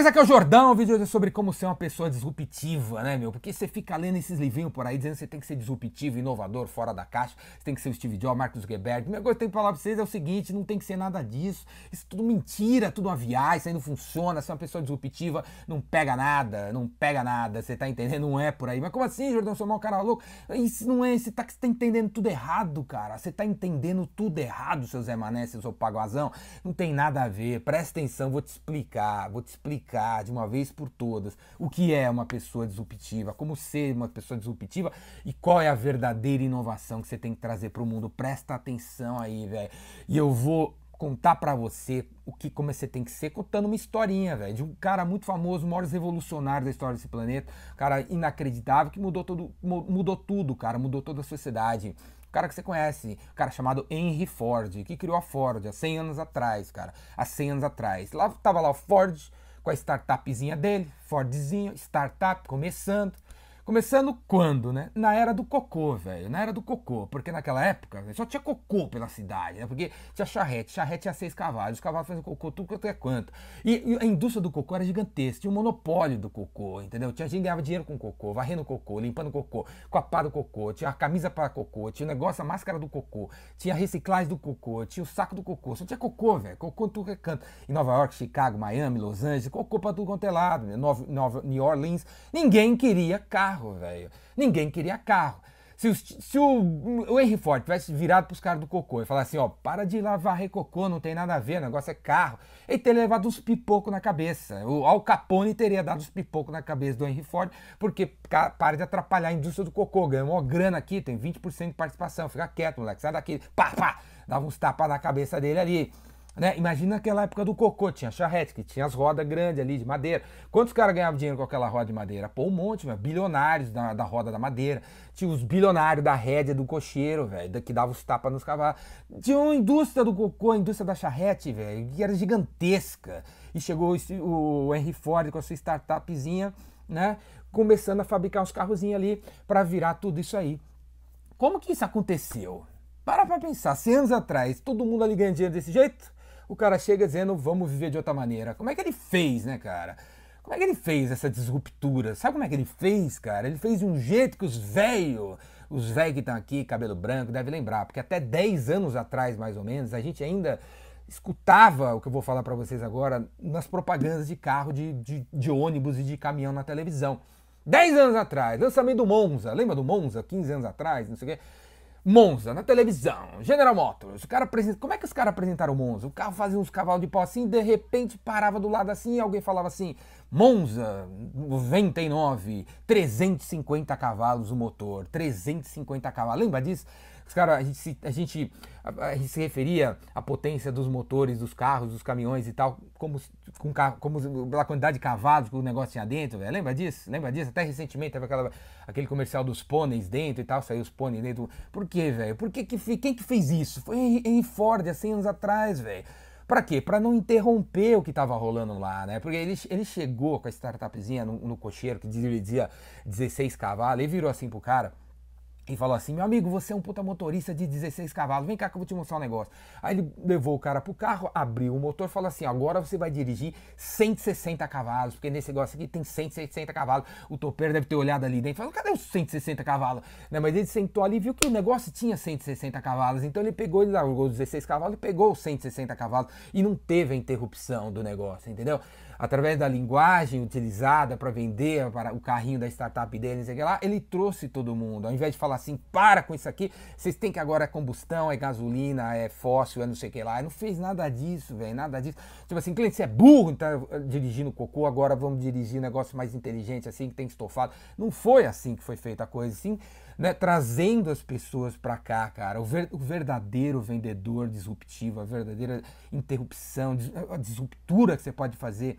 Beleza, aqui é o Jordão, o vídeo hoje é sobre como ser uma pessoa disruptiva, né, meu? Porque você fica lendo esses livrinhos por aí dizendo que você tem que ser disruptivo, inovador, fora da caixa, você tem que ser o Steve Jobs, Marcos Zuckerberg. A primeira coisa que eu tenho que falar pra vocês é o seguinte, não tem que ser nada disso. Isso é tudo mentira, tudo uma viagem, isso aí não funciona, ser uma pessoa disruptiva não pega nada, não pega nada, você tá entendendo? Não é por aí. Mas como assim, Jordão, sou mal cara louco? Isso não é, você tá, você tá entendendo tudo errado, cara. Você tá entendendo tudo errado, seu Zé Mané, seu Paguazão. Não tem nada a ver, presta atenção, vou te explicar, vou te explicar explicar de uma vez por todas o que é uma pessoa disruptiva, como ser uma pessoa disruptiva e qual é a verdadeira inovação que você tem que trazer para o mundo. Presta atenção aí, velho. E eu vou contar para você o que como você tem que ser, contando uma historinha, velho, de um cara muito famoso, o maior revolucionário da história desse planeta, um cara inacreditável que mudou todo, mudou tudo, cara, mudou toda a sociedade. O cara que você conhece, o cara chamado Henry Ford, que criou a Ford há 100 anos atrás, cara, há 100 anos atrás. Lá tava lá o Ford com a startupzinha dele, Fordzinho, startup, começando. Começando quando, né? Na era do cocô, velho. Na era do cocô. Porque naquela época só tinha cocô pela cidade, né? Porque tinha charrete. Charrete tinha seis cavalos. Os cavalos faziam cocô tudo quanto é quanto. E, e, a indústria do cocô era gigantesca. Tinha um monopólio do cocô, entendeu? Tinha gente que ganhava dinheiro com cocô, varrendo cocô, limpando cocô, com a pá do cocô. Tinha a camisa para cocô. Tinha o negócio, a máscara do cocô. Tinha a reciclagem do cocô. Tinha o saco do cocô. Só tinha cocô, velho. Cocô tudo que é canto. Em Nova York, Chicago, Miami, Los Angeles. Cocô pra tudo quanto é lado. Nova, Nova, New Orleans. Ninguém queria carro, velho. Ninguém queria carro. Se, o, se o, o Henry Ford tivesse virado para os caras do cocô e falar assim, ó, para de lavar cocô, não tem nada a ver, o negócio é carro, ele teria levado uns pipocos na cabeça. O Al Capone teria dado uns pipocos na cabeça do Henry Ford, porque para de atrapalhar a indústria do cocô, ganhou uma grana aqui, tem 20% de participação, fica quieto, moleque, sai daqui, pá, pá, dava uns tapas na cabeça dele ali. Né? Imagina aquela época do cocô, tinha charrete, que tinha as rodas grandes ali de madeira. Quantos caras ganhavam dinheiro com aquela roda de madeira? Pô, um monte, velho. bilionários da, da roda da madeira. Tinha os bilionários da rédea do cocheiro, velho, que dava os tapas nos cavalos. Tinha uma indústria do cocô, a indústria da charrete, velho, que era gigantesca. E chegou o Henry Ford com a sua startupzinha, né? Começando a fabricar uns carrozinhos ali para virar tudo isso aí. Como que isso aconteceu? Para pra pensar, 100 anos atrás, todo mundo ali ganhando dinheiro desse jeito? O cara chega dizendo vamos viver de outra maneira. Como é que ele fez, né, cara? Como é que ele fez essa disruptura? Sabe como é que ele fez, cara? Ele fez de um jeito que os velhos, os velhos que estão aqui, cabelo branco, devem lembrar, porque até 10 anos atrás, mais ou menos, a gente ainda escutava o que eu vou falar para vocês agora nas propagandas de carro, de, de, de, ônibus e de caminhão na televisão. 10 anos atrás, lançamento do Monza, lembra do Monza? 15 anos atrás, não sei o quê. Monza, na televisão, General Motors, o cara apresenta, como é que os caras apresentaram o Monza? O carro fazia uns cavalos de pau assim, de repente parava do lado assim e alguém falava assim, Monza 99, 350 cavalos o motor, 350 cavalos, lembra disso? Cara, a gente, a gente, a, gente se referia à potência dos motores dos carros, dos caminhões e tal, como, com, como quantidade de cavalos que o negócio tinha dentro, véio. lembra disso? Lembra disso? Até recentemente teve aquela, aquele comercial dos pôneis dentro e tal, saiu os pôneis dentro. Por quê, velho? Por que, que quem que fez isso? Foi Henry Ford há 100 anos atrás, velho. Para quê? Para não interromper o que estava rolando lá, né? Porque ele, ele chegou com a startupzinha no, no cocheiro que dizia 16 cavalos, e virou assim pro cara e falou assim: meu amigo, você é um puta motorista de 16 cavalos, vem cá que eu vou te mostrar um negócio. Aí ele levou o cara pro carro, abriu o motor falou assim: agora você vai dirigir 160 cavalos, porque nesse negócio aqui tem 160 cavalos. O topeiro deve ter olhado ali dentro e falou: cadê os 160 cavalos? Né, mas ele sentou ali e viu que o negócio tinha 160 cavalos, então ele pegou, ele largou os 16 cavalos e pegou os 160 cavalos e não teve a interrupção do negócio, entendeu? Através da linguagem utilizada para vender para o carrinho da startup dele, sei lá, ele trouxe todo mundo. Ao invés de falar assim, para com isso aqui, vocês têm que agora é combustão, é gasolina, é fóssil, é não sei o que lá. Ele não fez nada disso, velho, nada disso. Tipo assim, cliente, você é burro, tá dirigindo cocô, agora vamos dirigir um negócio mais inteligente, assim, que tem estofado. Não foi assim que foi feita a coisa, assim, né? Trazendo as pessoas para cá, cara. O, ver, o verdadeiro vendedor disruptivo, a verdadeira interrupção, a disruptura que você pode fazer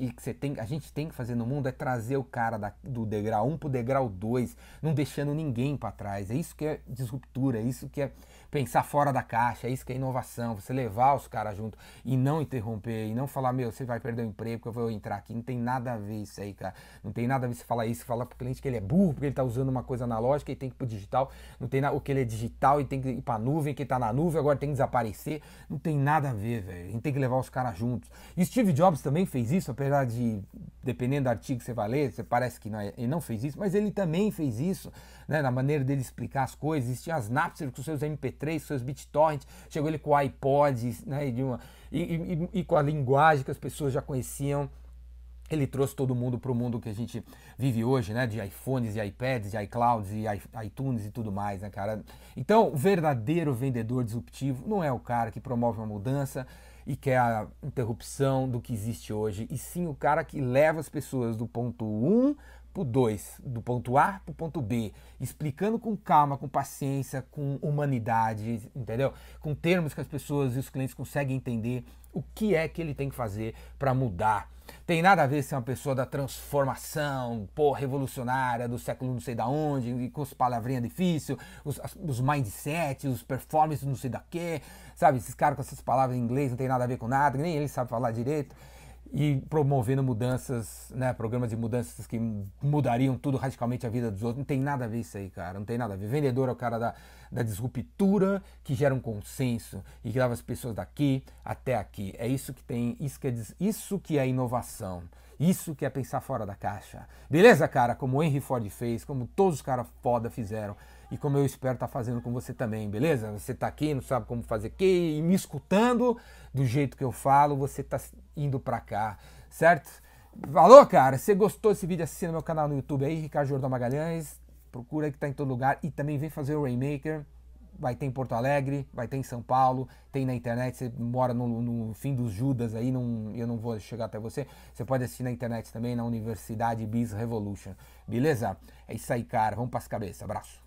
e que você tem, a gente tem que fazer no mundo é trazer o cara da, do degrau 1 pro degrau 2, não deixando ninguém para trás. É isso que é disruptura, é isso que é pensar fora da caixa, é isso que é inovação, você levar os caras junto e não interromper, e não falar, meu, você vai perder o emprego eu vou entrar aqui. Não tem nada a ver isso aí, cara. Não tem nada a ver você falar isso, falar pro cliente que ele é burro, porque ele tá usando uma coisa analógica e tem que ir pro digital. Não tem nada, o que ele é digital e tem que ir pra nuvem, que tá na nuvem, agora tem que desaparecer. Não tem nada a ver, velho. A gente tem que levar os caras juntos. E Steve Jobs também fez isso, apesar de dependendo do artigo que você vai ler, você parece que não é, ele não fez isso, mas ele também fez isso, né, na maneira dele explicar as coisas. Existiam as Napster com seus MP3, seus BitTorrent, chegou ele com o iPod, né, e, uma, e, e, e com a linguagem que as pessoas já conheciam ele trouxe todo mundo para o mundo que a gente vive hoje, né? De iPhones, de iPads, de iClouds e iTunes e tudo mais, né, cara? Então, o verdadeiro vendedor disruptivo não é o cara que promove uma mudança e quer a interrupção do que existe hoje, e sim o cara que leva as pessoas do ponto 1 para o 2, do ponto A para o ponto B, explicando com calma, com paciência, com humanidade, entendeu? Com termos que as pessoas e os clientes conseguem entender o que é que ele tem que fazer para mudar tem nada a ver ser uma pessoa da transformação, pô, revolucionária, do século não sei da onde, com as palavrinhas difíceis, os, os mindset, os performances não sei da quê, sabe? Esses caras com essas palavras em inglês não tem nada a ver com nada, nem ele sabe falar direito e promovendo mudanças, né, programas de mudanças que mudariam tudo radicalmente a vida dos outros. Não tem nada a ver isso aí, cara. Não tem nada a ver. Vendedor é o cara da, da disruptura que gera um consenso e que leva as pessoas daqui até aqui. É isso que tem, isso que é, isso que é inovação. Isso que é pensar fora da caixa. Beleza, cara? Como o Henry Ford fez, como todos os caras foda fizeram e como eu espero estar tá fazendo com você também, beleza? Você está aqui, não sabe como fazer que e me escutando do jeito que eu falo, você está indo para cá, certo? Falou, cara? Se gostou desse vídeo, assina meu canal no YouTube aí, Ricardo Jordão Magalhães. Procura que tá em todo lugar e também vem fazer o Rainmaker. Vai ter em Porto Alegre, vai ter em São Paulo, tem na internet. Você mora no, no fim dos Judas aí, não, eu não vou chegar até você. Você pode assistir na internet também, na Universidade Biz Revolution. Beleza? É isso aí, cara. Vamos para as cabeças. Abraço.